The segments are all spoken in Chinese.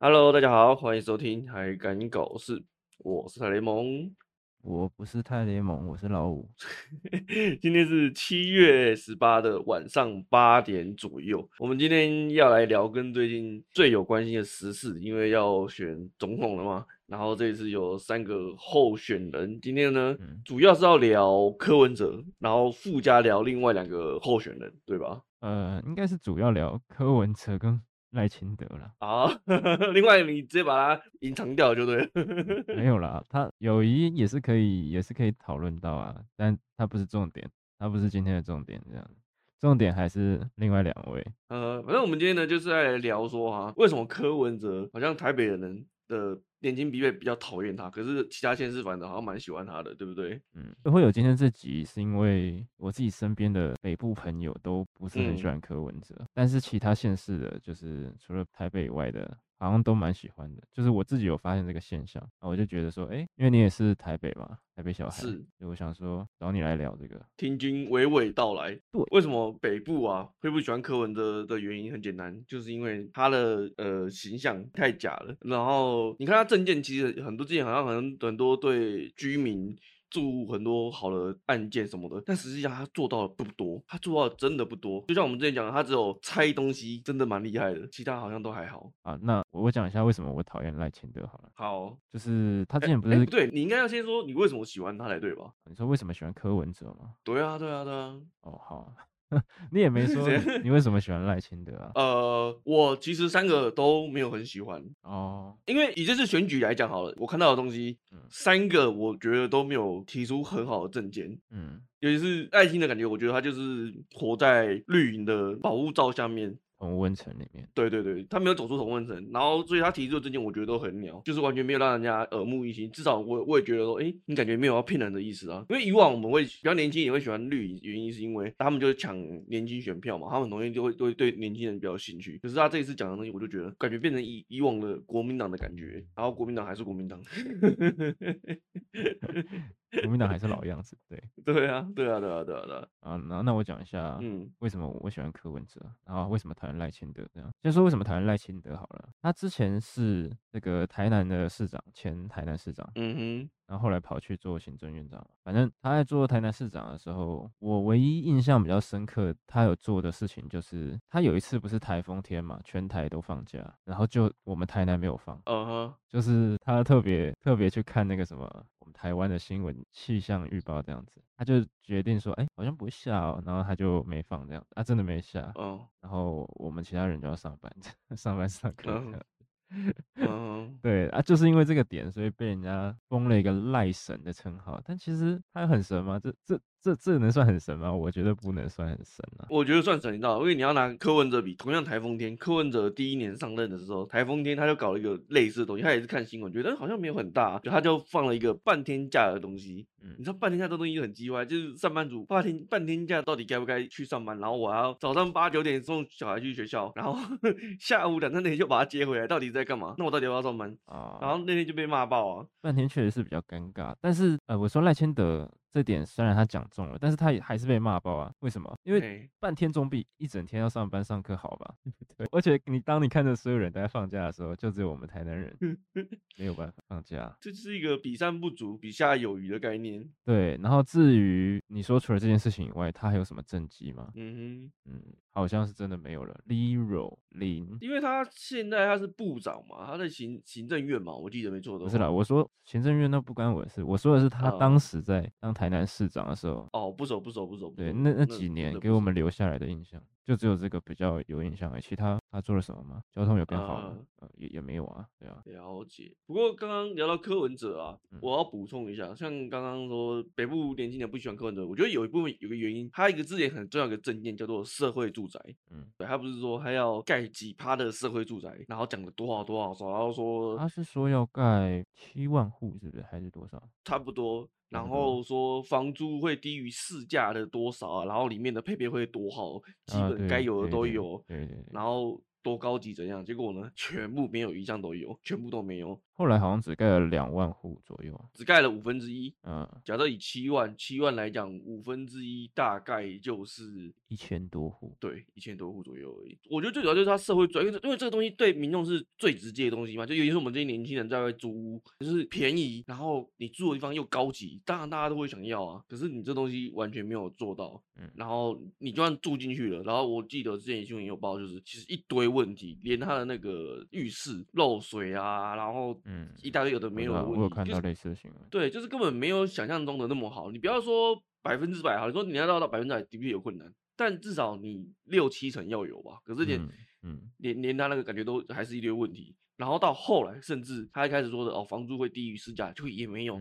Hello，大家好，欢迎收听《还敢搞事》，我是泰雷蒙，我不是泰雷蒙，我是老五。今天是七月十八的晚上八点左右，我们今天要来聊跟最近最有关系的时事，因为要选总统了嘛。然后这一次有三个候选人，今天呢，嗯、主要是要聊柯文哲，然后附加聊另外两个候选人，对吧？呃，应该是主要聊柯文哲跟。赖清德了啊，另外你直接把它隐藏掉就对了。没有啦，他友谊也是可以，也是可以讨论到啊，但他不是重点，他不是今天的重点，这样，重点还是另外两位。呃，反正我们今天呢，就是在聊说哈，为什么柯文哲好像台北的人的。年轻比会比较讨厌他，可是其他县市反正好像蛮喜欢他的，对不对？嗯，会有今天这集是因为我自己身边的北部朋友都不是很喜欢柯文哲，嗯、但是其他县市的，就是除了台北以外的。好像都蛮喜欢的，就是我自己有发现这个现象，我就觉得说，哎、欸，因为你也是台北嘛，台北小孩，是，所以我想说找你来聊这个。听君娓娓道来，对，为什么北部啊会不喜欢柯文哲的原因很简单，就是因为他的呃形象太假了。然后你看他证件，其实很多之前好像很很多对居民。做很多好的案件什么的，但实际上他做到的不多，他做到的真的不多。就像我们之前讲的，他只有拆东西，真的蛮厉害的，其他好像都还好啊。那我讲一下为什么我讨厌赖清德好了。好，就是他之前不是、欸欸、不对，你应该要先说你为什么喜欢他才对吧？你说为什么喜欢柯文哲吗？对啊，对啊，对啊。哦，好。你也没说你为什么喜欢赖清德啊？呃，我其实三个都没有很喜欢。哦，因为以这次选举来讲好了，我看到的东西，嗯、三个我觉得都没有提出很好的证件，嗯，尤其是赖清德的感觉，我觉得他就是活在绿营的保护罩下面。同温层里面，对对对，他没有走出同温层，然后所以他提出的政见，我觉得都很鸟，就是完全没有让人家耳目一新。至少我我也觉得说，哎，你感觉没有要骗人的意思啊？因为以往我们会比较年轻也会喜欢绿，原因是因为他们就是抢年轻选票嘛，他们很容易就会都会对年轻人比较兴趣。可是他这一次讲的东西，我就觉得感觉变成以以往的国民党的感觉，然后国民党还是国民党。国民党还是老样子，对，对啊，对啊，对啊，对啊，对啊。啊，那那我讲一下，嗯，为什么我喜欢柯文哲，然后为什么讨厌赖清德这样。先说为什么讨厌赖清德好了，他之前是那个台南的市长，前台南市长，嗯哼。然后后来跑去做行政院长，反正他在做台南市长的时候，我唯一印象比较深刻，他有做的事情就是，他有一次不是台风天嘛，全台都放假，然后就我们台南没有放，嗯哼，就是他特别特别去看那个什么我们台湾的新闻气象预报这样子，他就决定说，哎，好像不会下哦，然后他就没放这样，啊，真的没下，嗯，然后我们其他人就要上班，上班上课这样。嗯，对啊，就是因为这个点，所以被人家封了一个赖神的称号。但其实他很神吗？这这。这这能算很神吗？我觉得不能算很神啊。我觉得算神，你知道，因为你要拿柯文哲比，同样台风天，柯文哲第一年上任的时候，台风天他就搞了一个类似的东西，他也是看新闻，觉得好像没有很大，就他就放了一个半天假的东西。嗯，你知道半天假这东西就很鸡歪，就是上班族半天半天假到底该不该去上班？然后我还要早上八九点送小孩去学校，然后 下午两三点就把他接回来，到底在干嘛？那我到底要不要上班啊？然后那天就被骂爆啊。半天确实是比较尴尬，但是呃，我说赖千德。这点虽然他讲中了，但是他也还是被骂爆啊！为什么？因为半天总比一整天要上班上课好吧？对，而且你当你看着所有人都在放假的时候，就只有我们台南人 没有办法放假。这是一个比上不足，比下有余的概念。对，然后至于你说除了这件事情以外，他还有什么政绩吗？嗯哼，嗯，好像是真的没有了。Zero 零，因为他现在他是部长嘛，他在行行政院嘛，我记得没错的。不是啦，我说行政院那不关我的事，我说的是他当时在当台南市长的时候，哦，不熟不熟不熟，对，那那几年给我们留下来的印象。就只有这个比较有印象哎，其他他做了什么吗？交通有变好吗？呃，也也没有啊，对啊。了解。不过刚刚聊到柯文哲啊，嗯、我要补充一下，像刚刚说北部年轻人不喜欢柯文哲，我觉得有一部分有个原因，他一个之前很重要的政见叫做社会住宅，嗯，对，他不是说他要盖几趴的社会住宅，然后讲了多少多少少，然后说他是说要盖七万户，是不是还是多少？差不多。然后说房租会低于市价的多少啊？然后里面的配备会多好，基本该有的都有。对对。然后多高级怎样？结果呢，全部没有一项都有，全部都没有。后来好像只盖了两万户左右，只盖了五分之一。嗯，假设以七万七万来讲，五分之一大概就是一千多户。对，一千多户左右而已。我觉得最主要就是它社会转，因为因为这个东西对民众是最直接的东西嘛，就尤其是我们这些年轻人在外租屋，就是便宜，然后你住的地方又高级，当然大家都会想要啊。可是你这东西完全没有做到，嗯，然后你就算住进去了，然后我记得之前新闻有报，就是其实一堆问题，连他的那个浴室漏水啊，然后。嗯，一大堆有的没有的问题，我有看到类似的新闻。对，就是根本没有想象中的那么好。你不要说百分之百好，你说你要到到百分之百的确有困难，但至少你六七成要有吧。可是连，嗯，嗯连连他那个感觉都还是一堆问题。然后到后来，甚至他一开始说的哦，房租会低于市价，就也没有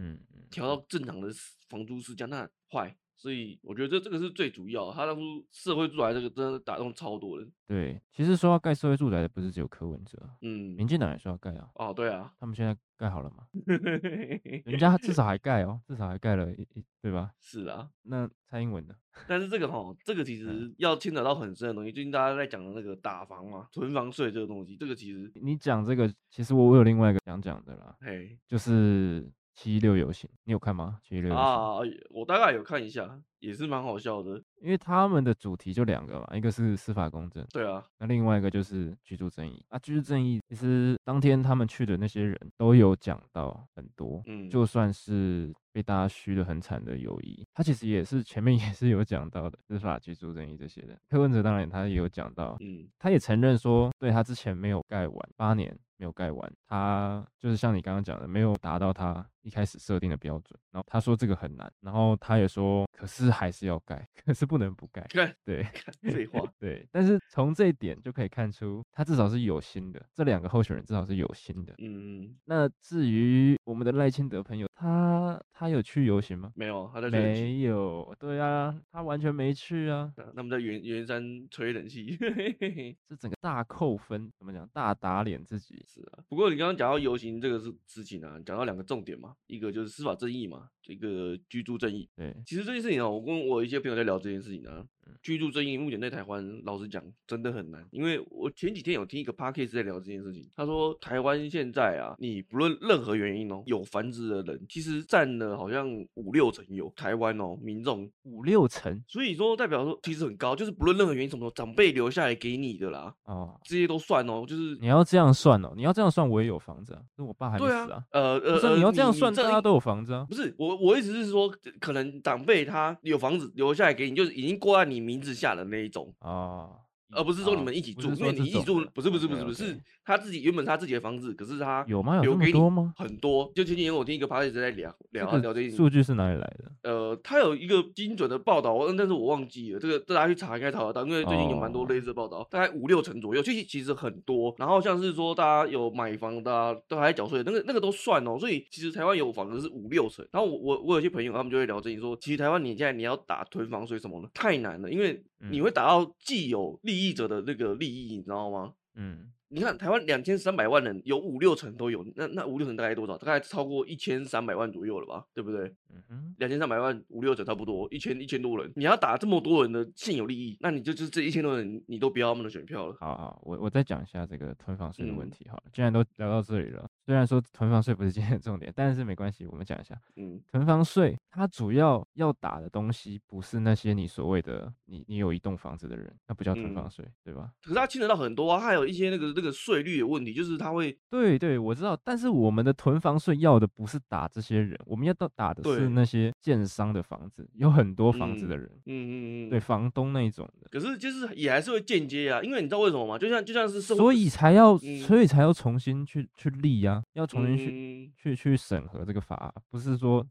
调到正常的房租市价，那坏。所以我觉得这这个是最主要，他当初社会住宅这个真的打动超多人。对，其实说要盖社会住宅的不是只有柯文哲，嗯，民进党也说要盖啊。哦，对啊，他们现在盖好了吗？人家至少还盖哦，至少还盖了一一，对吧？是啊，那蔡英文呢？但是这个哈，这个其 实要牵扯到很深的东西。最近大家在讲的那个打房嘛，囤房税这个东西，这个其实你讲这个，其实我我有另外一个想讲的啦，嘿，就是。七六游行，你有看吗？七六游行啊，我大概有看一下，也是蛮好笑的。因为他们的主题就两个嘛，一个是司法公正，对啊，那另外一个就是居住正义啊。居住正义其实当天他们去的那些人都有讲到很多，嗯，就算是被大家嘘得很惨的友谊，他其实也是前面也是有讲到的司法居住正义这些的。柯文哲当然他也有讲到，嗯，他也承认说，对他之前没有盖完八年。没有盖完，他就是像你刚刚讲的，没有达到他一开始设定的标准。然后他说这个很难，然后他也说，可是还是要盖，可是不能不盖。对，废话。对，但是从这一点就可以看出，他至少是有心的。这两个候选人至少是有心的。嗯。那至于我们的赖清德朋友，他他有去游行吗？没有，他在没有。对啊，他完全没去啊。那么在圆圆山吹冷气，这整个大扣分，怎么讲？大打脸自己。是啊，不过你刚刚讲到游行这个事事情啊，讲到两个重点嘛，一个就是司法正义嘛，一个居住正义。对，其实这件事情啊，我跟我一些朋友在聊这件事情呢。居住正义目前在台湾，老实讲真的很难。因为我前几天有听一个 podcast 在聊这件事情，他说台湾现在啊，你不论任何原因哦，有房子的人其实占了好像五六成有台湾哦，民众。五六成，所以说代表说其实很高，就是不论任何原因什么长辈留下来给你的啦，哦，这些都算哦，就是。你要这样算哦，你要这样算我也有房子啊，那我爸还没死啊，啊呃呃，不是你要这样算，大家都有房子啊，不是我我意思是说，可能长辈他有房子留下来给你，就是已经过在你名字下的那一种啊。而不是说你们一起住，因为你一起住不是不是不是不是，他自己原本他自己的房子，可是他有吗？有这么多吗？很多。就前几天我听一个 podcast 在聊聊聊这些数据是哪里来的？呃，他有一个精准的报道，但是我忘记了。这个大家去查应该查得到，因为最近有蛮多类似的报道，大概五六成左右，其实其实很多。然后像是说大家有买房的，都还在缴税，那个那个都算哦。所以其实台湾有房子是五六成。然后我我我有些朋友他们就会聊这些，说其实台湾你现在你要打囤房税什么的太难了，因为你会打到既有利益者的那个。利益，你知道吗？嗯。你看台湾两千三百万人，有五六成都有，那那五六成大概多少？大概超过一千三百万左右了吧，对不对？嗯哼，两千三百万五六成差不多，一千一千多人，你要打这么多人的现有利益，那你就就是这一千多人，你都不要他们的选票了。好好，我我再讲一下这个囤房税的问题。好了，既然都聊到这里了，虽然说囤房税不是今天的重点，但是没关系，我们讲一下。嗯，囤房税它主要要打的东西不是那些你所谓的你你有一栋房子的人，那不叫囤房税，嗯、对吧？可是它牵扯到很多啊，还有一些那个那个税率的问题。就是他会，对对，我知道，但是我们的囤房税要的不是打这些人，我们要到打的是那些建商的房子，有很多房子的人，嗯嗯嗯，对，房东那一种的。可是就是也还是会间接啊，因为你知道为什么吗？就像就像是，所以才要，所以才要重新去去立啊，要重新去去去审核这个法，不是说。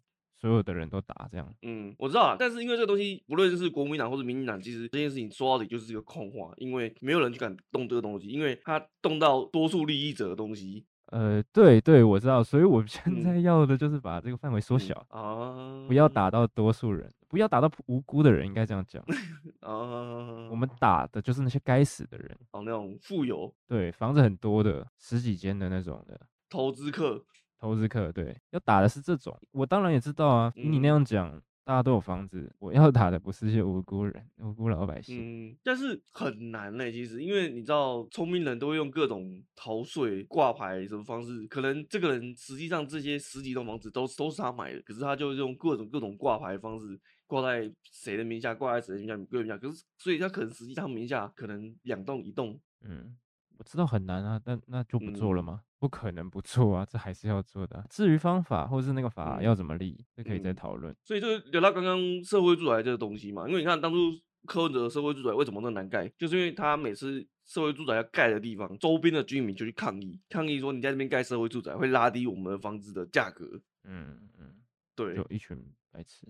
所有的人都打这样，嗯，我知道啊，但是因为这个东西，不论是国民党或者民进党，其实这件事情说到底就是一个空话，因为没有人去敢动这个东西，因为他动到多数利益者的东西。呃，对对，我知道，所以我现在要的就是把这个范围缩小啊，嗯嗯、不要打到多数人，不要打到无辜的人，应该这样讲啊。我们打的就是那些该死的人，哦，那种富有，对，房子很多的，十几间的那种的投资客。投资客对，要打的是这种，我当然也知道啊。听你那样讲，大家都有房子，我要打的不是些无辜人、无辜老百姓。嗯，但是很难嘞、欸，其实，因为你知道，聪明人都会用各种逃税、挂牌什么方式，可能这个人实际上这些十几栋房子都都是他买的，可是他就用各种各种挂牌方式挂在谁的名下，挂在谁的名下，个人名下，可是所以他可能实际上名下可能两栋一栋，嗯。我知道很难啊，但那就不做了吗？嗯、不可能不做啊，这还是要做的、啊。至于方法或是那个法要怎么立，这、嗯、可以再讨论、嗯。所以就聊到刚刚社会住宅这个东西嘛，因为你看当初柯文哲的社会住宅为什么那么难盖，就是因为他每次社会住宅要盖的地方，周边的居民就去抗议，抗议说你在这边盖社会住宅会拉低我们的房子的价格。嗯嗯，对，就一群白痴。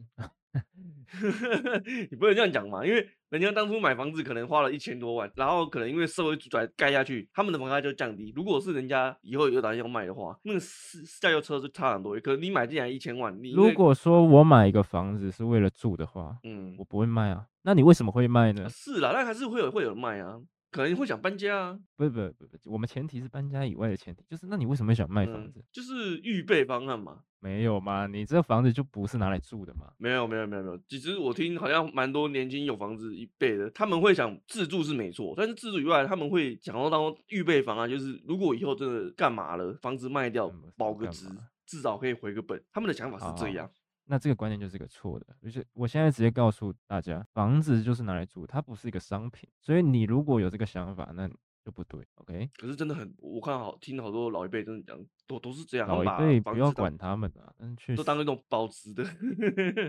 你不能这样讲嘛，因为人家当初买房子可能花了一千多万，然后可能因为社会住宅盖下去，他们的房价就降低。如果是人家以后有打算要卖的话，那个市价油车就差很多。可是你买进来一千万，你如果说我买一个房子是为了住的话，嗯，我不会卖啊。那你为什么会卖呢？是啦，那还是会有会有人卖啊。可能会想搬家啊？不不不不，我们前提是搬家以外的前提，就是那你为什么会想卖房子？嗯、就是预备方案嘛。没有嘛？你这个房子就不是拿来住的嘛？没有没有没有没有，其实我听好像蛮多年轻有房子一辈的，他们会想自住是没错，但是自住以外，他们会想要当预备房啊，就是如果以后真的干嘛了，房子卖掉保个值，至少可以回个本。他们的想法是这样。那这个观念就是个错的，而且我现在直接告诉大家，房子就是拿来住，它不是一个商品。所以你如果有这个想法，那就不对，OK？可是真的很，我看好听好多老一辈真的讲，都都是这样。老一辈不要管他们啊，都当那种保值的。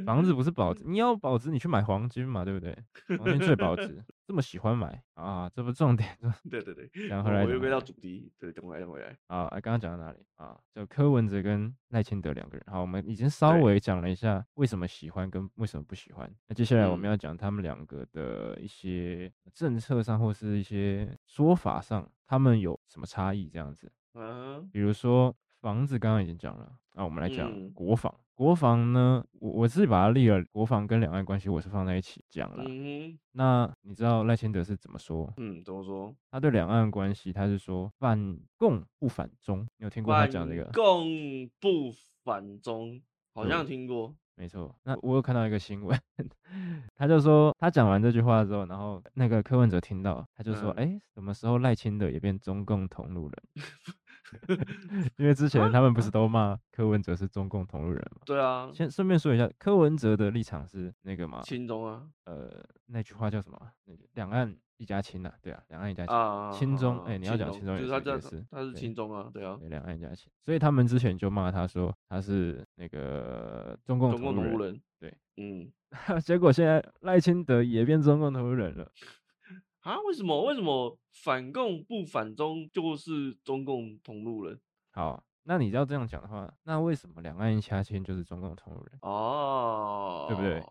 房子不是保值，你要保值，你去买黄金嘛，对不对？黄金最保值。这么喜欢买啊？这不重点。对对 对，然后来我又回到主题，对，等回来等回来。啊，刚刚讲到哪里啊？就柯文哲跟赖清德两个人。好，我们已经稍微讲了一下为什么喜欢跟为什么不喜欢。那接下来我们要讲他们两个的一些政策上或是一些说法上，他们有什么差异？这样子。嗯，比如说房子，刚刚已经讲了。那我们来讲国防。国防呢，我我自己把它立了，国防跟两岸关系我是放在一起讲了。嗯，那你知道赖清德是怎么说？嗯，怎么说？他对两岸关系，他是说反共不反中。你有听过他讲这个？反共不反中，好像听过。没错。那我有看到一个新闻，他就说他讲完这句话之后，然后那个柯文哲听到，他就说：“哎、嗯，什么时候赖清德也变中共同路人？” 因为之前他们不是都骂柯文哲是中共同路人吗？对啊。先顺便说一下，柯文哲的立场是那个吗？亲中啊。呃，那句话叫什么？那个两岸一家亲呐，对啊，两岸一家亲。啊。亲中，哎，你要讲亲中也是。就是他是亲中啊，对啊。两岸一家亲，所以他们之前就骂他说他是那个中共同路人。对，嗯。结果现在赖清德也变中共同路人了。啊？为什么？为什么反共不反中就是中共同路人？好，那你要这样讲的话，那为什么两岸一家亲就是中共同路人？哦，对不对？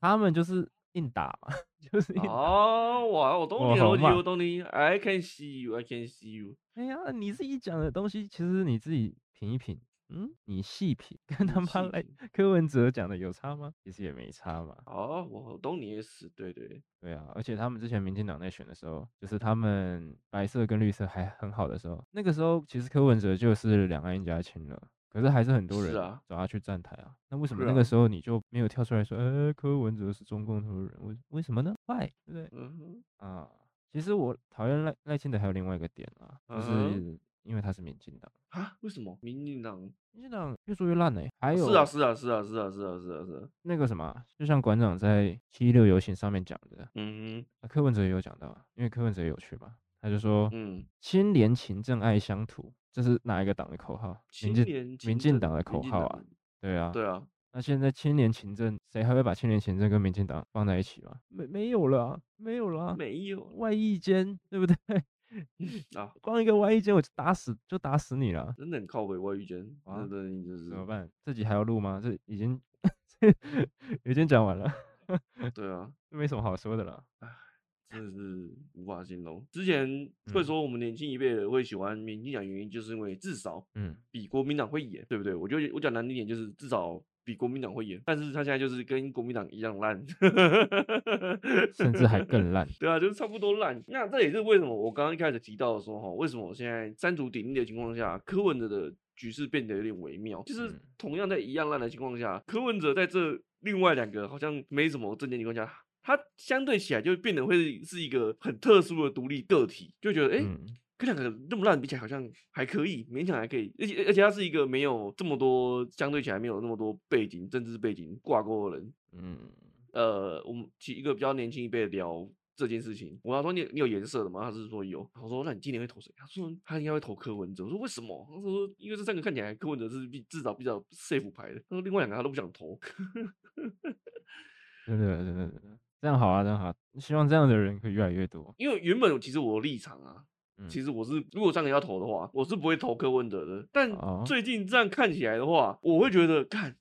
他们就是硬打嘛，就是硬打。哦，哇，我懂你，我懂你，我懂你。I can see you, I can see you。哎呀，你自己讲的东西，其实你自己品一品。嗯，你细品跟他妈来柯文哲讲的有差吗？其实也没差嘛。哦，我懂你意思，对对对啊。而且他们之前民进党在选的时候，就是他们白色跟绿色还很好的时候，那个时候其实柯文哲就是两岸一家亲了。可是还是很多人找他去站台啊。那为什么那个时候你就没有跳出来说，呃，柯文哲是中共同路人？为为什么呢？Why？对不对？嗯哼。啊，其实我讨厌赖赖清德还有另外一个点啊，就是。因为他是民进党啊？为什么民进党？民进党越做越烂呢、欸？还有是啊是啊是啊是啊是啊是啊是啊，那个什么，就像馆长在七一六游行上面讲的，嗯柯文哲也有讲到，因为柯文哲也有去嘛，他就说，嗯，清廉勤政爱乡土，这是哪一个党的口号？民进民进党的口号啊？对啊对啊。那现在清廉勤政，谁还会把清廉勤政跟民进党放在一起吗？没没有了、啊，没有了、啊，没有外役间，对不对？啊，光一个外遇奸我就打死就打死你了，真的很靠北外遇奸啊！真的就是怎么办？这集还要录吗？这已经已经讲完了。对啊，这 没什么好说的了。唉，真的是无法形容。之前会说我们年轻一辈的会喜欢民进党，原因就是因为至少嗯比国民党会演，对不对？我就我讲难听点就是至少。比国民党会演，但是他现在就是跟国民党一样烂，甚至还更烂。对啊，就是差不多烂。那这也是为什么我刚刚一开始提到的说，哈，为什么我现在三足鼎立的情况下，柯文哲的局势变得有点微妙。就是同样在一样烂的情况下，柯文哲在这另外两个好像没什么正见情况下，他相对起来就变得会是一个很特殊的独立个体，就觉得哎。欸嗯跟两个那么烂比起来，好像还可以，勉强还可以。而且而且他是一个没有这么多，相对起来没有那么多背景、政治背景挂钩的人。嗯，呃，我们其一个比较年轻一辈的聊这件事情，我要说你你有颜色的吗？他是说有。我说那你今年会投谁？他说他应该会投柯文哲。我说为什么？他说因为这三个看起来柯文哲是比至少比较 safe 牌的。他说另外两个他都不想投。真的真的真的，这样好啊，这样好。希望这样的人可以越来越多。因为原本其实我的立场啊。其实我是，如果上个要投的话，我是不会投柯文哲的。但最近这样看起来的话，我会觉得，看，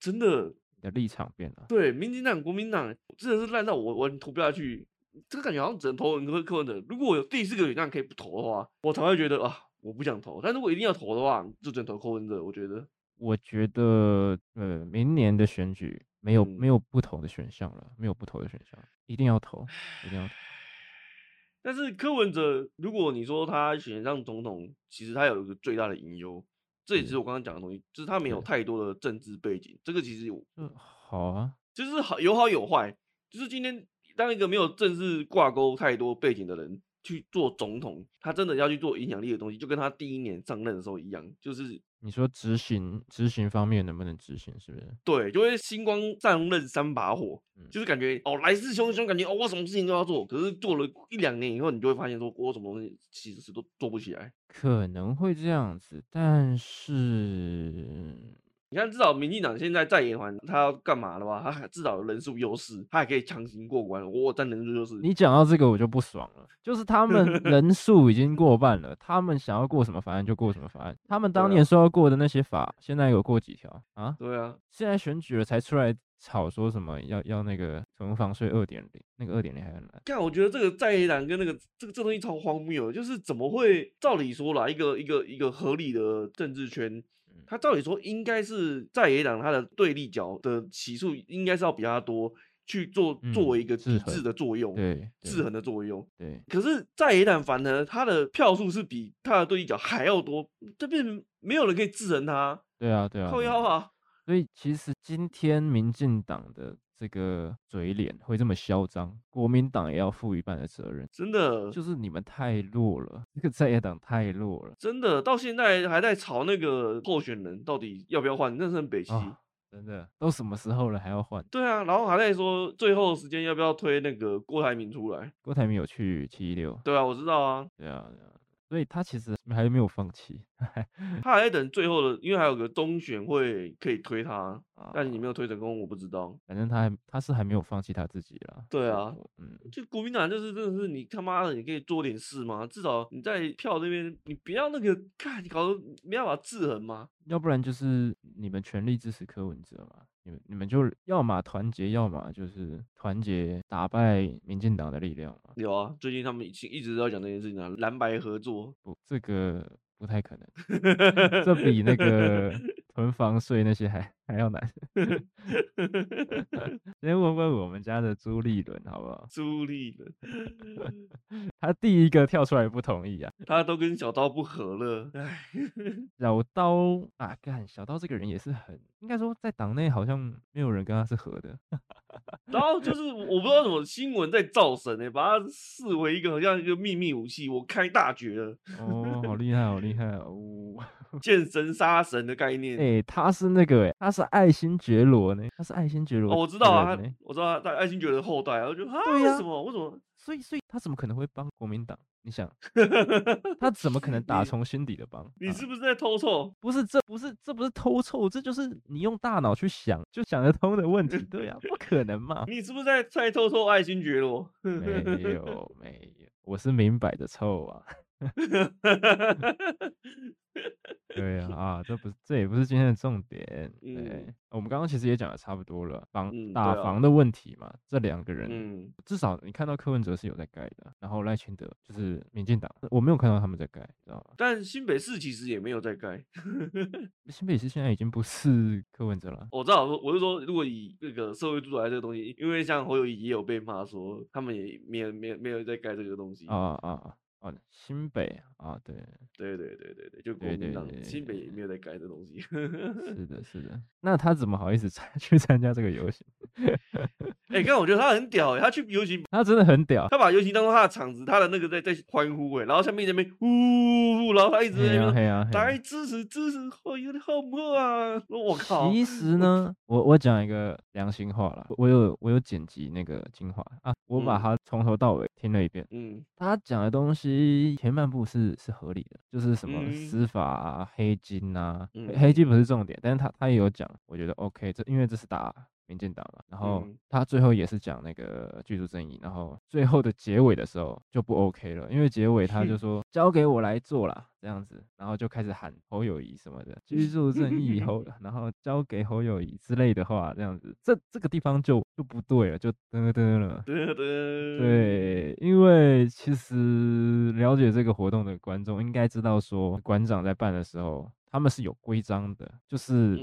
真的，你的立场变了。对，民进党、国民党真的是烂到我，我投不下去。这个感觉好像只能投柯柯文哲。如果我有第四个选项可以不投的话，我才会觉得啊，我不想投。但如果一定要投的话，就只能投柯文哲。我觉得，我觉得，呃，明年的选举没有、嗯、没有不投的选项了，没有不投的选项，一定要投，一定要投。但是柯文哲，如果你说他选上总统，其实他有一个最大的隐忧，这也是我刚刚讲的东西，就是他没有太多的政治背景。这个其实有，嗯，好啊，就是好有好有坏。就是今天当一个没有政治挂钩太多背景的人去做总统，他真的要去做影响力的东西，就跟他第一年上任的时候一样，就是。你说执行执行方面能不能执行，是不是？对，就会星光上任三把火，嗯、就是感觉哦来势汹汹，感觉哦我什么事情都要做，可是做了一两年以后，你就会发现说我什么东西其实是都做不起来。可能会这样子，但是。你看，至少民进党现在在野团，他要干嘛的话，他至少有人数优势，他还可以强行过关。我占人数优势。你讲到这个，我就不爽了。就是他们 人数已经过半了，他们想要过什么法案就过什么法案。他们当年说要过的那些法，啊、现在有过几条啊？对啊，现在选举了才出来吵说什么要要那个囤房税二点零，那个二点零还很难。看，我觉得这个在野党跟那个这个这东西超荒谬，就是怎么会？照理说啦，一个一个一个合理的政治圈。他照理说应该是在野党，他的对立角的起数应该是要比他多，去做作为一个抵制的作用，对，制衡的作用。对。可是在野党反而他的票数是比他的对立角还要多，这边没有人可以制衡他。对啊，对啊。靠腰啊。所以其实今天民进党的。这个嘴脸会这么嚣张，国民党也要负一半的责任。真的，就是你们太弱了，这个在野党太弱了。真的，到现在还在吵那个候选人到底要不要换，那是很北七。哦，真的，都什么时候了还要换？对啊，然后还在说最后时间要不要推那个郭台铭出来？郭台铭有去七一六。对啊，我知道啊。对啊。对啊所以他其实还没有放弃，他还在等最后的，因为还有个中选会可以推他，但你没有推成功，我不知道。反正他还他是还没有放弃他自己啦。对啊，嗯，就国民党就是真的是你他妈的，你可以做点事吗？至少你在票这边，你不要那个，看你搞得没办法制衡吗？要不然就是你们全力支持柯文哲嘛。你们你们就要么团结，要么就是团结打败民进党的力量嘛。有啊，最近他们一一直都在讲这件事情啊，蓝白合作。不，这个不太可能，这比那个囤房税那些还还要难。先问问我们家的朱立伦好不好？朱立伦，他第一个跳出来不同意啊，他都跟小刀不合了。哎，小刀啊，干小刀这个人也是很，应该说在党内好像没有人跟他是合的。然后就是我不知道什么新闻在造神呢，把他视为一个好像一个秘密武器，我开大绝了。哦，好厉害，好厉害哦！见神杀神的概念。哎、欸，他是那个哎，他是爱新觉罗呢，他是爱新觉罗。哦，我知道啊，我知道他爱新觉罗的后代，我就啊，对呀，为什么？为什么？所以，所以他怎么可能会帮国民党？你想，他怎么可能打从心底的帮？你是不是在偷臭？啊、不是，这不是，这不是偷臭，这就是你用大脑去想就想得通的问题。对呀、啊，不可能嘛？你是不是在在偷臭爱新觉罗？没有，没有，我是明摆的臭啊。对啊，啊，这不是，这也不是今天的重点。对，嗯、我们刚刚其实也讲的差不多了，防、嗯、打防的问题嘛，这两个人，嗯、至少你看到柯文哲是有在盖的，然后赖清德就是民进党，我没有看到他们在盖，知道吗？但新北市其实也没有在盖，新北市现在已经不是柯文哲了。我知道，我是说，如果以那个社会住宅这个东西，因为像侯友谊也有被骂说，他们也没有没有没有在盖这个东西啊啊啊。哦，新北啊，对，对对对对对，就国民党新北也没有在改这东西。是的，是的。那他怎么好意思参 去参加这个游行？哎、欸，刚我觉得他很屌哎，他去游行，他真的很屌。他把游行当做他的场子，他的那个在在欢呼哎，然后下面那边呜呼，然后他一直在那边来支持支持，好，有点好不好啊？我靠！其实呢，我我讲一个良心话啦，我有我有剪辑那个精华啊，我把它从头到尾听了一遍。嗯，他讲的东西前半部是是合理的，就是什么司法啊、黑金啊，黑金不是重点，但是他他也有讲，我觉得 OK，这因为这是打。民进党嘛，然后他最后也是讲那个居住正义，然后最后的结尾的时候就不 OK 了，因为结尾他就说交给我来做啦，这样子，然后就开始喊侯友谊什么的居住正义 侯，然后交给侯友谊之类的话，这样子，这这个地方就就不对了，就噔噔了，对，因为其实了解这个活动的观众应该知道，说馆长在办的时候他们是有规章的，就是。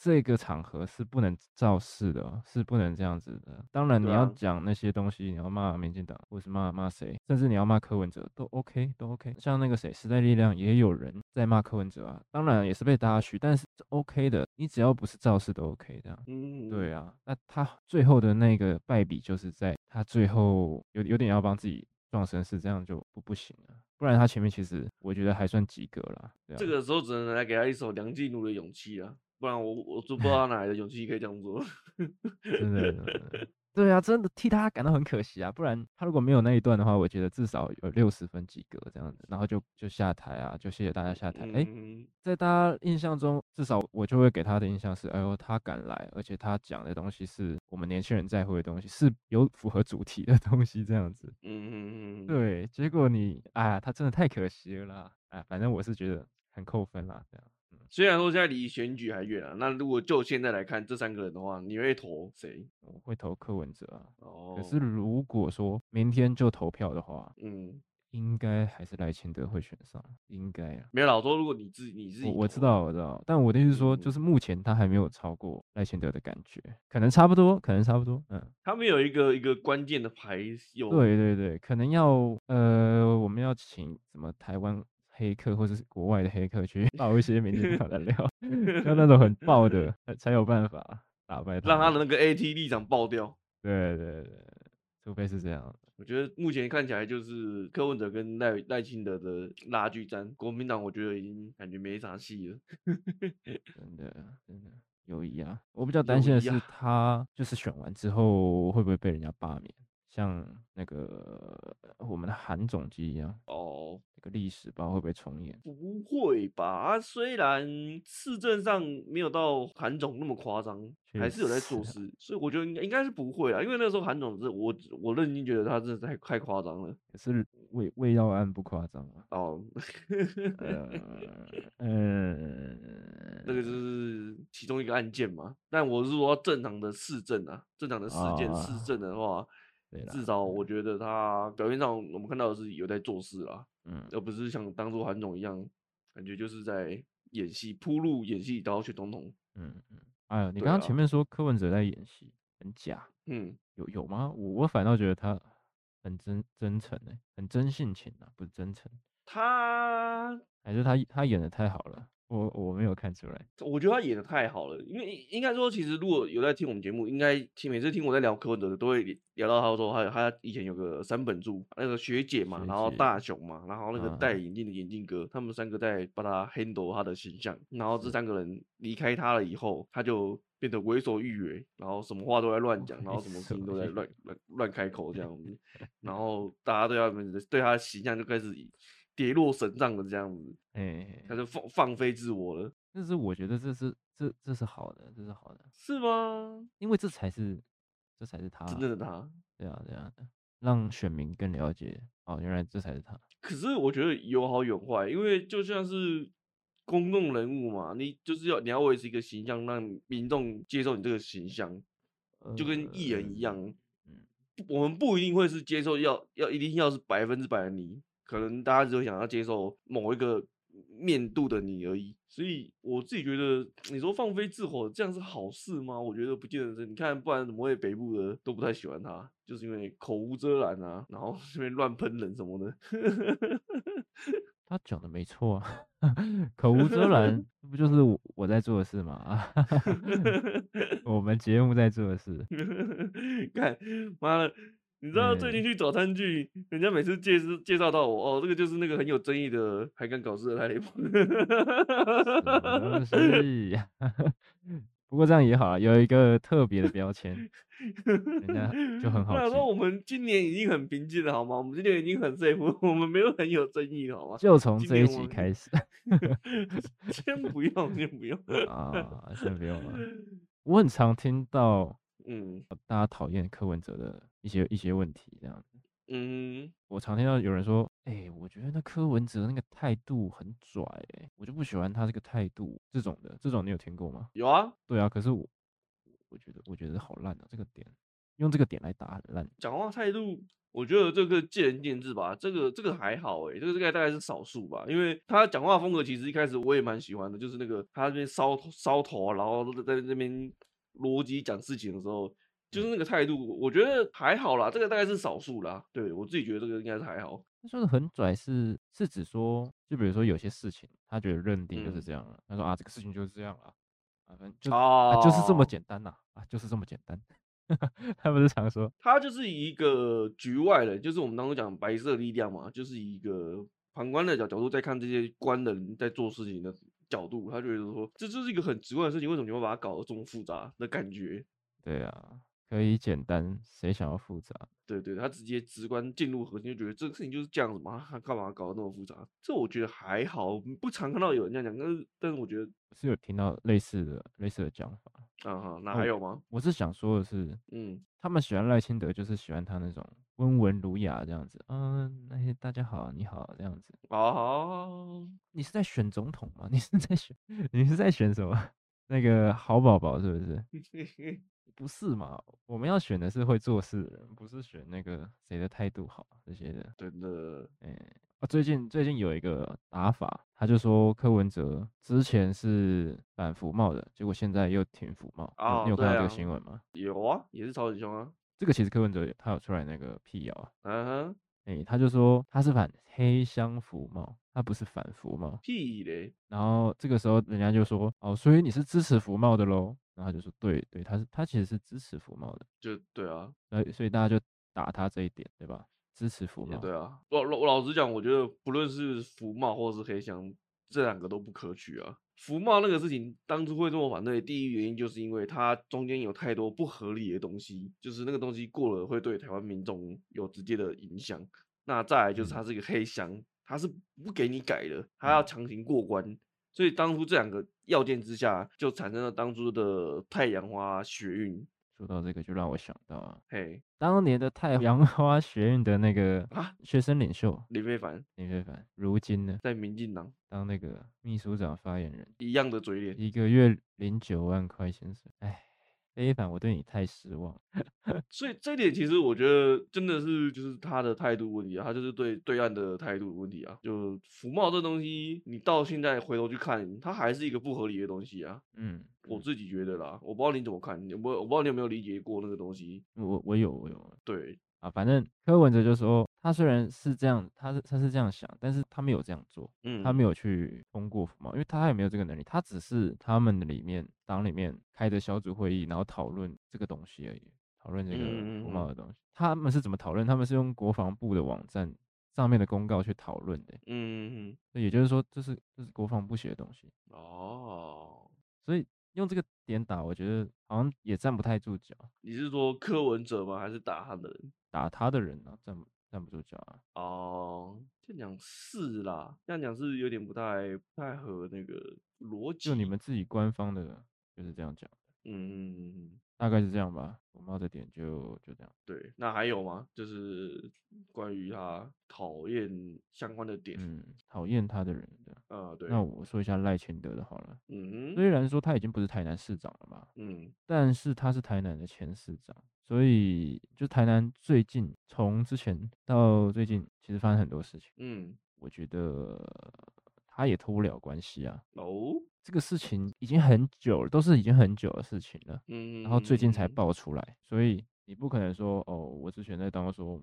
这个场合是不能造势的，是不能这样子的。当然，你要讲那些东西，你要骂民进党，或是骂骂谁，甚至你要骂柯文哲，都 OK，都 OK。像那个谁，时代力量也有人在骂柯文哲啊，当然也是被大家嘘，但是 OK 的。你只要不是造势都 OK 的。嗯，对啊。那他最后的那个败笔，就是在他最后有有点要帮自己壮声势，这样就不不行了。不然他前面其实我觉得还算及格了。这个时候只能来给他一首梁静茹的勇气啊。不然我我就不知道他 哪来的勇气可以这样做。真的，对啊，真的替他感到很可惜啊。不然他如果没有那一段的话，我觉得至少有六十分及格这样子，然后就就下台啊，就谢谢大家下台。哎、嗯欸，在大家印象中，至少我就会给他的印象是，哎呦，他敢来，而且他讲的东西是我们年轻人在乎的东西，是有符合主题的东西这样子。嗯嗯嗯，对。结果你，哎呀，他真的太可惜了啦。哎，反正我是觉得很扣分啦，这样。虽然说现在离选举还远啊，那如果就现在来看这三个人的话，你会投谁？我会投柯文哲啊。哦。可是如果说明天就投票的话，嗯，应该还是赖清德会选上，应该啊。没有老说，如果你自己你自己，我知道我知道，但我的意思是说，就是目前他还没有超过赖清德的感觉，可能差不多，可能差不多，嗯。他们有一个一个关键的牌有。对对对，可能要呃，我们要请什么台湾。黑客或者是国外的黑客去 爆一些民进党的料，要那种很爆的才有办法打败他，让他的那个 AT 立场爆掉。对对对，除非是这样。我觉得目前看起来就是柯文哲跟赖赖清德的拉锯战，国民党我觉得已经感觉没啥戏了。真的真的友谊啊！我比较担心的是他就是选完之后会不会被人家罢免。像那个我们的韩总机一样哦，那个历史不知道会不会重演？不会吧？虽然市政上没有到韩总那么夸张，还是有在做事，所以我觉得应该应该是不会啊。因为那个时候韩总是我我认真觉得他真的太太夸张了。可是胃胃药案不夸张啊。哦，嗯，那个就是其中一个案件嘛。但我是说正常的市政啊，正常的事件市政的话。至少我觉得他表面上我们看到的是有在做事啦，嗯，而不是像当初韩总一样，感觉就是在演戏铺路演戏，然后去总统。嗯嗯，哎呀，你刚刚前面说柯文哲在演戏，很假，嗯，有有吗？我我反倒觉得他很真真诚哎，很真性情啊，不是真诚。他还是他他演的太好了。我我没有看出来，我觉得他演的太好了，因为应该说，其实如果有在听我们节目，应该听每次听我在聊柯文哲的，都会聊到他说，他他以前有个三本柱，那个学姐嘛，姐然后大雄嘛，然后那个戴眼镜的眼镜哥，啊、他们三个在帮他 handle 他的形象，然后这三个人离开他了以后，他就变得为所欲为，然后什么话都在乱讲，然后什么事情都在乱乱乱开口这样子，然后大家对他们对他的形象就开始。跌落神账的这样子，哎、欸，他就放放飞自我了。但是我觉得这是这这是好的，这是好的，是吗？因为这才是这才是他真正的他。对啊，对啊，让选民更了解哦，原来这才是他。可是我觉得有好有坏，因为就像是公众人物嘛，你就是要你要维持一个形象，让民众接受你这个形象，就跟艺人一样，嗯，我们不一定会是接受要要一定要是百分之百的你。可能大家只会想要接受某一个面度的你而已。所以我自己觉得，你说放飞自我这样是好事吗？我觉得不见得是。你看，不然怎么会北部的都不太喜欢他，就是因为口无遮拦啊，然后 这边乱喷人什么的。他讲的没错啊，口无遮拦，不就是我我在做的事吗？我们节目在做的事。看，妈的！你知道最近去早餐剧，人家每次介绍介绍到我，哦，这个就是那个很有争议的，还敢搞事的泰雷峰。不过这样也好啊，有一个特别的标签，人家就很好。那说我们今年已经很平静了，好吗？我们今年已经很 safe，我们没有很有争议，好吗？就从这一集开始。先不用，先不用啊，先不用了。我很常听到，嗯，大家讨厌柯文哲的一些一些问题，这样子。嗯，我常听到有人说，哎、欸，我觉得那柯文哲那个态度很拽，哎，我就不喜欢他这个态度，这种的，这种你有听过吗？有啊，对啊，可是我，我觉得，我觉得好烂啊，这个点，用这个点来打很烂。讲话态度，我觉得这个见仁见智吧，这个这个还好，哎，这个这个大概是少数吧，因为他讲话风格其实一开始我也蛮喜欢的，就是那个他这边烧烧头，然后在那边逻辑讲事情的时候。就是那个态度，我觉得还好啦，这个大概是少数啦。对，我自己觉得这个应该是还好。他说的很拽是是指说，就比如说有些事情，他觉得认定就是这样了。嗯、他说啊，这个事情就是这样了，啊，反正就、哦、啊就是这么简单呐，啊就是这么简单。他不是常说，他就是以一个局外人，就是我们当初讲白色力量嘛，就是以一个旁观的角角度在看这些官人在做事情的角度，他觉得说这就是一个很直观的事情，为什么你会把它搞得这么复杂的感觉？对啊。可以简单，谁想要复杂？对对，他直接直观进入核心，就觉得这个事情就是这样子嘛，他干嘛搞得那么复杂？这我觉得还好，不常看到有人这样讲，但是但是我觉得是有听到类似的类似的讲法。啊哈，那还有吗？我是想说的是，嗯，他们喜欢赖清德，就是喜欢他那种温文儒雅这样子，嗯，那些大家好，你好这样子。哦，你是在选总统吗？你是在选？你是在选什么？那个好宝宝是不是？不是嘛？我们要选的是会做事的人，不是选那个谁的态度好这些的。真的，哎、欸，啊，最近最近有一个打法，他就说柯文哲之前是反服贸的，结果现在又挺服贸。哦、你有看到这个新闻吗？有啊，也是超级凶啊。这个其实柯文哲他有出来那个辟谣啊。嗯哼，哎、欸，他就说他是反黑箱服贸，他不是反服贸。屁嘞！然后这个时候人家就说，哦，所以你是支持服贸的喽？然后他就说，对对，他是他其实是支持服贸的，就对啊，所以大家就打他这一点，对吧？支持服贸，对啊。我我老实讲，我觉得不论是服贸或是黑箱，这两个都不可取啊。服贸那个事情当初会这么反对，第一原因就是因为它中间有太多不合理的东西，就是那个东西过了会对台湾民众有直接的影响。那再来就是它是一个黑箱，它是不给你改的，他要强行过关。所以当初这两个要件之下，就产生了当初的太阳花学运。说到这个，就让我想到啊，嘿，当年的太阳花学运的那个 啊学生领袖林非凡，林非凡，如今呢，在民进党当那个秘书长发言人，一样的嘴脸，一个月领九万块薪水，哎。非凡，我对你太失望。所以这一点其实我觉得真的是就是他的态度问题啊，他就是对对岸的态度问题啊。就服贸这东西，你到现在回头去看，它还是一个不合理的东西啊。嗯，我自己觉得啦，我不知道你怎么看，我我不知道你有没有理解过那个东西。我我有我有。对。啊，反正柯文哲就说，他虽然是这样，他是他是这样想，但是他没有这样做，嗯，他没有去通过服贸，因为他也没有这个能力，他只是他们的里面党里面开的小组会议，然后讨论这个东西而已，讨论这个服贸的东西。他们是怎么讨论？他们是用国防部的网站上面的公告去讨论的，嗯，所以也就是说，这是这是国防部写的东西哦，所以。用这个点打，我觉得好像也站不太住脚。你是说柯文哲吗？还是打他的人？打他的人啊，站不站不住脚啊？哦，这样讲是啦，这样讲是有点不太不太合那个逻辑。就你们自己官方的就是这样讲的。嗯嗯嗯嗯。大概是这样吧，我们的点就就这样。对，那还有吗？就是关于他讨厌相关的点。嗯，讨厌他的人的。啊，对。那我说一下赖清德的好了。嗯。虽然说他已经不是台南市长了嘛。嗯。但是他是台南的前市长，所以就台南最近从之前到最近，其实发生很多事情。嗯。我觉得他也脱不了关系啊。哦，这个事情已经很久了，都是已经很久的事情了。嗯，然后最近才爆出来，所以。你不可能说哦，我之前在当说，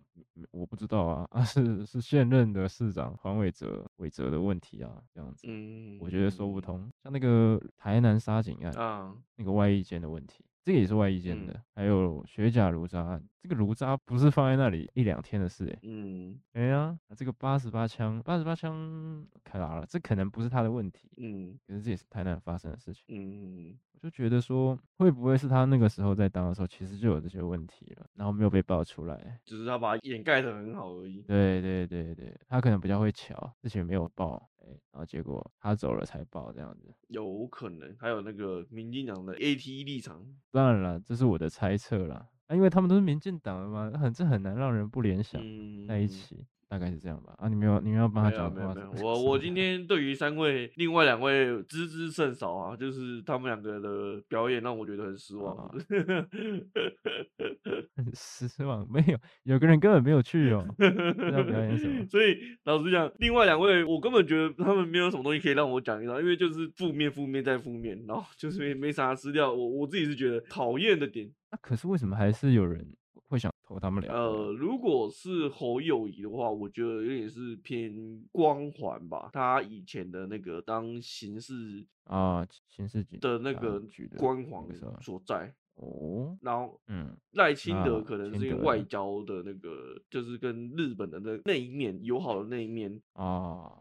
我不知道啊，啊 是是现任的市长黄伟哲伟哲的问题啊，这样子，嗯，我觉得说不通。像那个台南杀警案啊，那个外役监的问题。这个也是外衣间的，嗯、还有雪甲炉渣案，这个炉渣不是放在那里一两天的事，欸，嗯，哎呀，这个八十八枪，八十八枪开拉了，这可能不是他的问题，嗯，可是这也是台南发生的事情，嗯，我就觉得说，会不会是他那个时候在当的时候，其实就有这些问题了，然后没有被爆出来，只是他把它掩盖的很好而已，对对对对，他可能比较会巧，之前没有爆。然后结果他走了才爆这样子，有可能还有那个民进党的 AT 立场，当然了，这是我的猜测啦，啊，因为他们都是民进党的嘛，很这很难让人不联想在一起。嗯大概是这样吧。啊，你没有，你没有帮他讲话。我我今天对于三位，另外两位知之甚少啊，就是他们两个的表演让我觉得很失望。啊 很失望？没有，有个人根本没有去哦。不知道表演什么。所以老实讲，另外两位我根本觉得他们没有什么东西可以让我讲一讲，因为就是负面、负面再负面，然后就是没没啥资料。我我自己是觉得讨厌的点。那、啊、可是为什么还是有人？投他们俩？呃，如果是侯友谊的话，我觉得有点是偏光环吧。他以前的那个当刑事啊，刑事局的那个光环所在哦。然后，嗯，赖清德可能是因为外交的那个，就是跟日本的那那一面友好的那一面啊。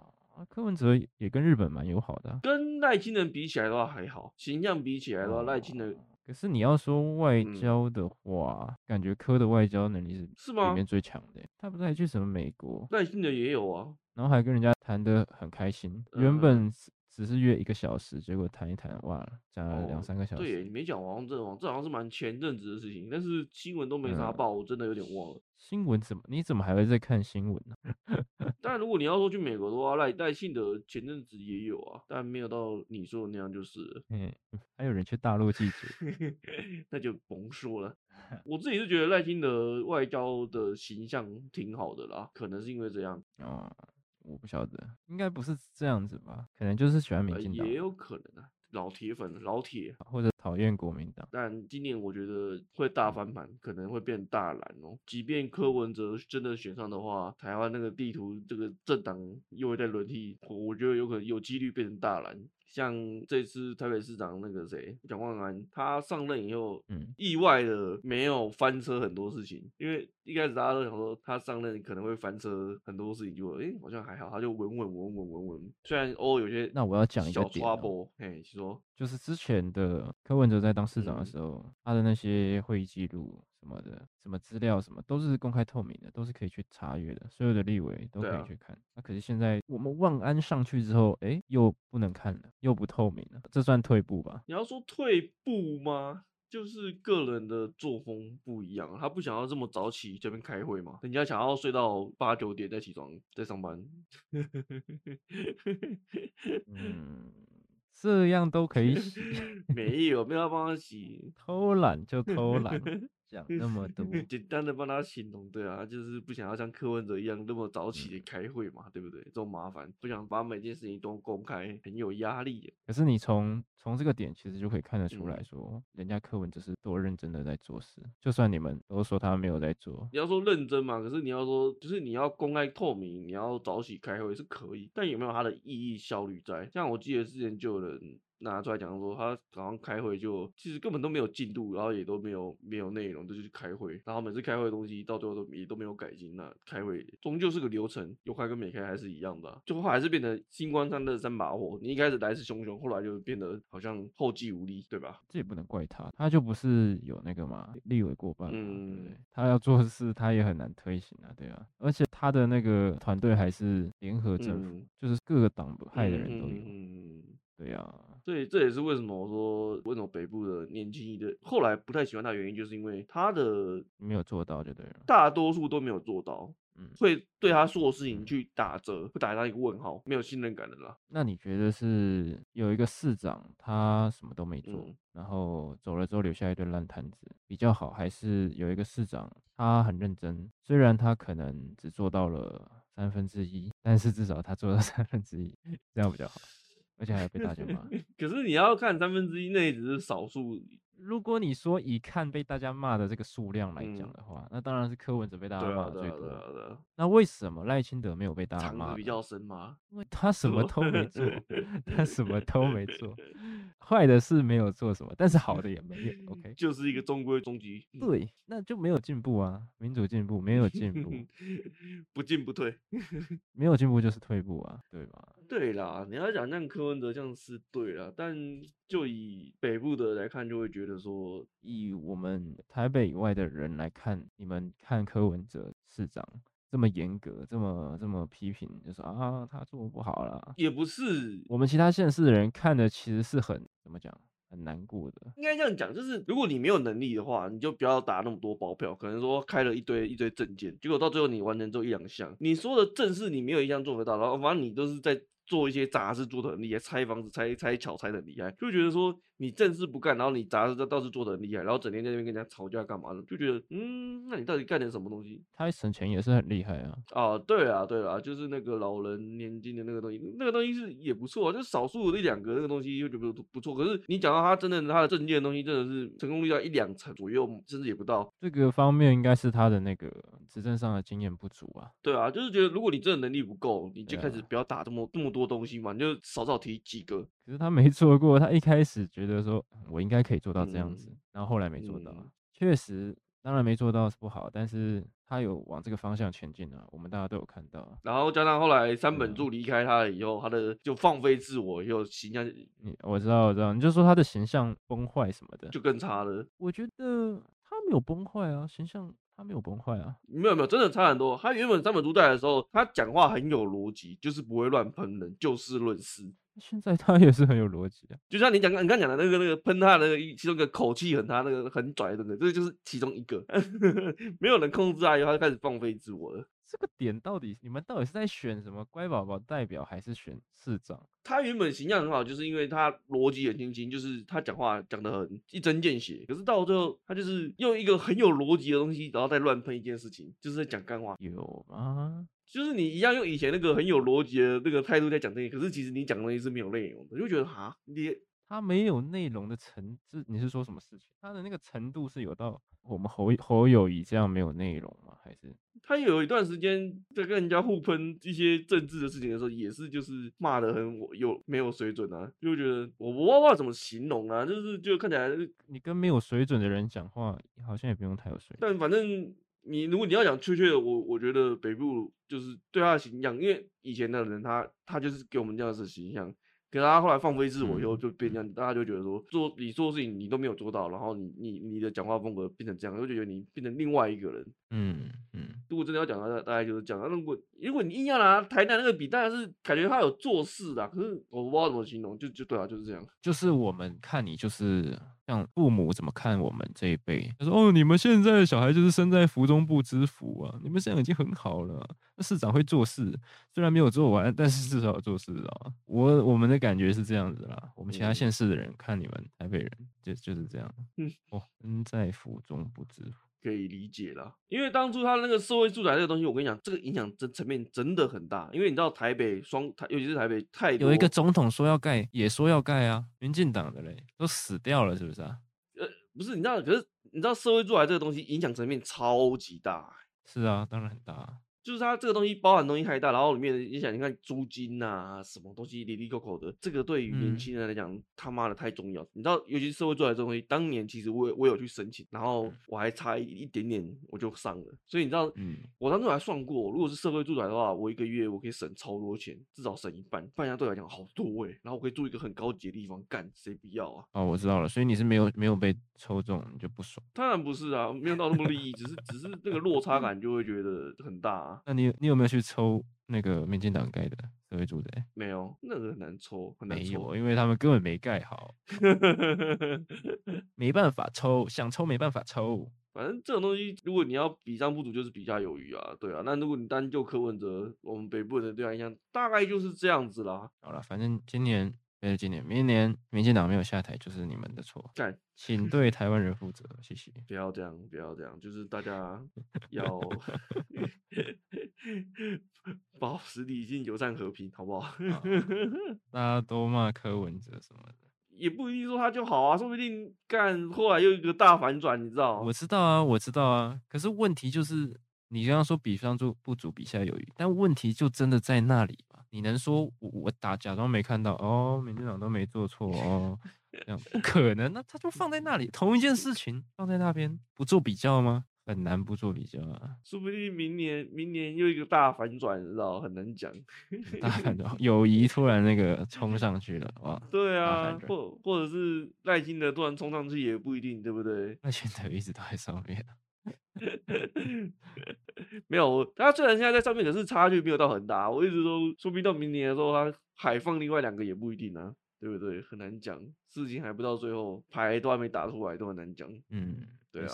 柯文哲也跟日本蛮友好的啊，跟赖清德比起来的话还好，形象比起来的话，赖清德。可是你要说外交的话，嗯、感觉科的外交能力是是吗？里面最强的。他不是还去什么美国？耐心的也有啊，然后还跟人家谈得很开心。嗯、原本只是约一个小时，结果谈一谈，哇，讲了两三个小时。哦、对，你没讲王这王，这好像是蛮前阵子的事情，但是新闻都没啥报，嗯、我真的有点忘了。新闻怎么？你怎么还会在看新闻呢？但如果你要说去美国的话，赖赖信德前阵子也有啊，但没有到你说的那样就是。嗯，还有人去大陆记者，那就甭说了。我自己是觉得赖清德外交的形象挺好的啦，可能是因为这样啊、哦，我不晓得，应该不是这样子吧？可能就是喜欢民进党，也有可能啊。老铁粉，老铁，或者讨厌国民党，但今年我觉得会大翻盘，可能会变大蓝哦。即便柯文哲真的选上的话，台湾那个地图这个政党又会在轮替，我觉得有可能有几率变成大蓝。像这次台北市长那个谁蒋万安，他上任以后，嗯，意外的没有翻车很多事情，因为一开始大家都想说他上任可能会翻车很多事情，就哎、欸、好像还好，他就稳稳稳稳稳稳。虽然哦有些那我要讲一个点、喔，哎，说就是之前的柯文哲在当市长的时候，嗯、他的那些会议记录。什么的，什么资料，什么都是公开透明的，都是可以去查阅的，所有的立委都可以去看。那、啊啊、可是现在我们万安上去之后，哎，又不能看了，又不透明了，这算退步吧？你要说退步吗？就是个人的作风不一样，他不想要这么早起这边开会嘛，人家想要睡到八九点再起床再上班。嗯，这样都可以洗？没有，没有要帮他洗，偷懒就偷懒。讲那么多，简单的帮他形容，对啊，就是不想要像柯文哲一样那么早起开会嘛，嗯、对不对？这种麻烦，不想把每件事情都公开，很有压力。可是你从从这个点其实就可以看得出来说，嗯、人家柯文哲是多认真的在做事，就算你们都说他没有在做，你要说认真嘛，可是你要说就是你要公开透明，你要早起开会是可以，但有没有它的意义效率在？像我记得之前就有人。拿出来讲说，他早上开会就其实根本都没有进度，然后也都没有没有内容，就去开会，然后每次开会的东西到最后都也都没有改进。那开会终究是个流程，有开跟没开还是一样的，啊，最后还是变成新官上任三把火。你一开始来势汹汹，后来就变得好像后继无力，对吧？这也不能怪他，他就不是有那个嘛，立委过半，嗯，对对，他要做的事他也很难推行啊，对啊，而且他的那个团队还是联合政府，嗯、就是各个党派的人都有，嗯，对呀，啊。所以这也是为什么我说为什么北部的年轻一代后来不太喜欢他的原因，就是因为他的没有做到就对了，大多数都没有做到，嗯，会对他做的事情去打折，会打上一个问号，没有信任感的啦。那你觉得是有一个市长他什么都没做，嗯、然后走了之后留下一堆烂摊子比较好，还是有一个市长他很认真，虽然他可能只做到了三分之一，但是至少他做到三分之一，这样比较好，而且还要被 大家骂。可是你要看三分之一，那也只是少数。如果你说以看被大家骂的这个数量来讲的话，嗯、那当然是柯文哲被大家骂的最多。对啊啊啊啊，那为什么赖清德没有被大家骂？比较深吗？因为他什么都没做，他什么都没做，坏的事没有做什么，但是好的也没有。OK，就是一个中规中矩。对，那就没有进步啊，民主进步没有进步，不进不退，没有进步就是退步啊，对吧？对啦，你要讲像柯文哲这样是对啦，但就以北部的来看，就会觉得说，以我们台北以外的人来看，你们看柯文哲市长这么严格，这么这么批评，就说啊，他做不好啦。也不是，我们其他县市的人看的其实是很怎么讲？很难过的，应该这样讲，就是如果你没有能力的话，你就不要打那么多包票。可能说开了一堆一堆证件，结果到最后你完成之后一两项，你说的正事你没有一项做得到，然后反正你都是在做一些杂事，做得很厉害，拆房子拆拆桥拆得很厉害，就觉得说。你正事不干，然后你杂事倒是做的很厉害，然后整天在那边跟人家吵架干嘛的，就觉得，嗯，那你到底干点什么东西？他省钱也是很厉害啊。啊，对啊，对啊，就是那个老人年金的那个东西，那个东西是也不错，啊就是少数的一两个那个东西又觉得不错。可是你讲到他真的他的证件的东西，真的是成功率要一两成左右，甚至也不到。这个方面应该是他的那个执政上的经验不足啊。对啊，就是觉得如果你真的能力不够，你就开始不要打这么这么多东西嘛，你就少少提几个。可是他没做过，他一开始觉得说我应该可以做到这样子，嗯、然后后来没做到，嗯、确实，当然没做到是不好，但是他有往这个方向前进啊，我们大家都有看到。然后加上后来三。本柱。离开他了以后，嗯、他的就放飞自我，又形象，你我知道我知道，你就说他的形象崩坏什么的，就更差了。我觉得他没有崩坏啊，形象他没有崩坏啊，没有没有，真的差很多。他原本三本柱在的时候，他讲话很有逻辑，就是不会乱喷人，就事论事。现在他也是很有逻辑啊，就像你讲，你刚讲的那个那个喷他的那个其中一个口气很他那个很拽的那个，这个就是其中一个，没有人控制他以后，他就开始放飞自我了。这个点到底你们到底是在选什么乖宝宝代表，还是选市长？他原本形象很好，就是因为他逻辑很清晰，就是他讲话讲得很一针见血。可是到最后，他就是用一个很有逻辑的东西，然后再乱喷一件事情，就是在讲干话。有吗？就是你一样用以前那个很有逻辑的那个态度在讲这些，可是其实你讲的东西是没有内容的，就觉得哈，你他没有内容的层次，你是说什么事情？他的那个程度是有到我们侯侯友谊这样没有内容吗？还是他有一段时间在跟人家互喷一些政治的事情的时候，也是就是骂得很我有没有水准啊？就觉得我我不知道怎么形容啊，就是就看起来你跟没有水准的人讲话，好像也不用太有水准，但反正。你如果你要讲确切的，我我觉得北部就是对他的形象，因为以前的人他他就是给我们这样的形象，可是他后来放飞自我以后就变这样，大家就觉得说做你做的事情你都没有做到，然后你你你的讲话风格变成这样，就觉得你变成另外一个人。嗯嗯。如果真的要讲的话，大概就是讲到。那如果如果你硬要拿台南那个比，当然是感觉他有做事的，可是我不知道怎么形容，就就对啊，就是这样。就是我们看你就是。像父母怎么看我们这一辈？他说：“哦，你们现在的小孩就是身在福中不知福啊！你们现在已经很好了。那市长会做事，虽然没有做完，但是至少有做事啊。我我们的感觉是这样子啦。我们其他县市的人看你们台北人，就就是这样。嗯，哦，身在福中不知福。”可以理解啦，因为当初他那个社会住宅这个东西，我跟你讲，这个影响真层面真的很大。因为你知道台北双台，尤其是台北太有一个总统说要盖，也说要盖啊，民进党的嘞都死掉了，是不是啊？呃，不是，你知道，可是你知道社会住宅这个东西影响层面超级大。是啊，当然很大。就是它这个东西包含东西太大，然后里面你想，你看租金啊，什么东西，里里扣扣的，这个对于年轻人来讲，嗯、他妈的太重要。你知道，尤其是社会住宅这东西，当年其实我我有去申请，然后我还差一点点我就上了。所以你知道，嗯，我当时还算过，如果是社会住宅的话，我一个月我可以省超多钱，至少省一半，半价对我来讲好多哎、欸。然后我可以住一个很高级的地方，干谁不要啊？哦，我知道了，所以你是没有没有被抽中，你就不爽？当然不是啊，没有到那么利益，只是只是那个落差感就会觉得很大啊。那你你有没有去抽那个民进党盖的社会住宅？没有，那个很难抽，很难抽。有，因为他们根本没盖好，没办法抽，想抽没办法抽。反正这种东西，如果你要比上不足，就是比下有余啊，对啊。那如果你单就柯文哲，我们北部人对他印象大概就是这样子啦。好了，反正今年。是今年，明年民进党没有下台，就是你们的错。干，请对台湾人负责，谢谢。不要这样，不要这样，就是大家 要 保持理性、友善、和平，好不好？好大家都骂柯文哲什么的，也不一定说他就好啊，说不定干后来又一个大反转，你知道？我知道啊，我知道啊。可是问题就是，你刚刚说比上不足，比下有余，但问题就真的在那里嘛？你能说我我打假装没看到哦？民进党都没做错哦？这样不可能，那他就放在那里，同一件事情放在那边不做比较吗？很难不做比较啊。说不定明年明年又一个大反转，你知道？很难讲。大反转，友谊突然那个冲上去了，哇！对啊，或或者是赖清德突然冲上去也不一定，对不对？赖清德一直都在上面。没有，他虽然现在在上面，可是差距没有到很大。我一直都说不定到明年的时候，他海放另外两个也不一定啊。对不对？很难讲，事情还不到最后，牌都还没打出来，都很难讲。嗯，对啊。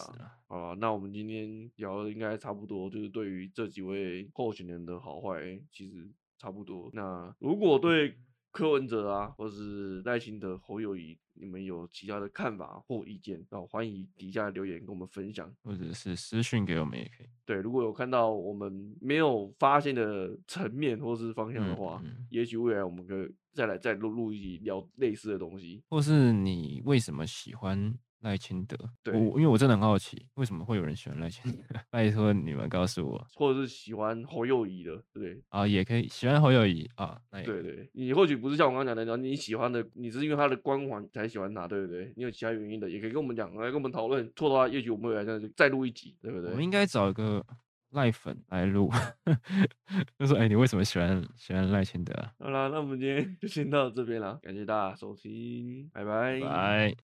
好，那我们今天聊的应该差不多，就是对于这几位候选人的好坏，其实差不多。那如果对柯文哲啊，或是赖清德、侯友谊，你们有其他的看法或意见，那欢迎底下留言跟我们分享，或者是私讯给我们也可以。对，如果有看到我们没有发现的层面或是方向的话，嗯嗯、也许未来我们可以再来再录录一集聊类似的东西，或是你为什么喜欢？赖清德，对，我因为我真的很好奇，为什么会有人喜欢赖清德？拜托你们告诉我，或者是喜欢侯友谊的，对啊，也可以喜欢侯友谊啊，那对对，你或许不是像我刚刚讲的，你喜欢的，你是因为他的光环才喜欢他，对不对？你有其他原因的，也可以跟我们讲，来跟我们讨论。错的话，也许我们未来再再录一集，对不对？我们应该找一个赖粉来录，就说，哎，你为什么喜欢喜欢赖清德？好啦，那我们今天就先到这边了，感谢大家收听，拜拜。拜。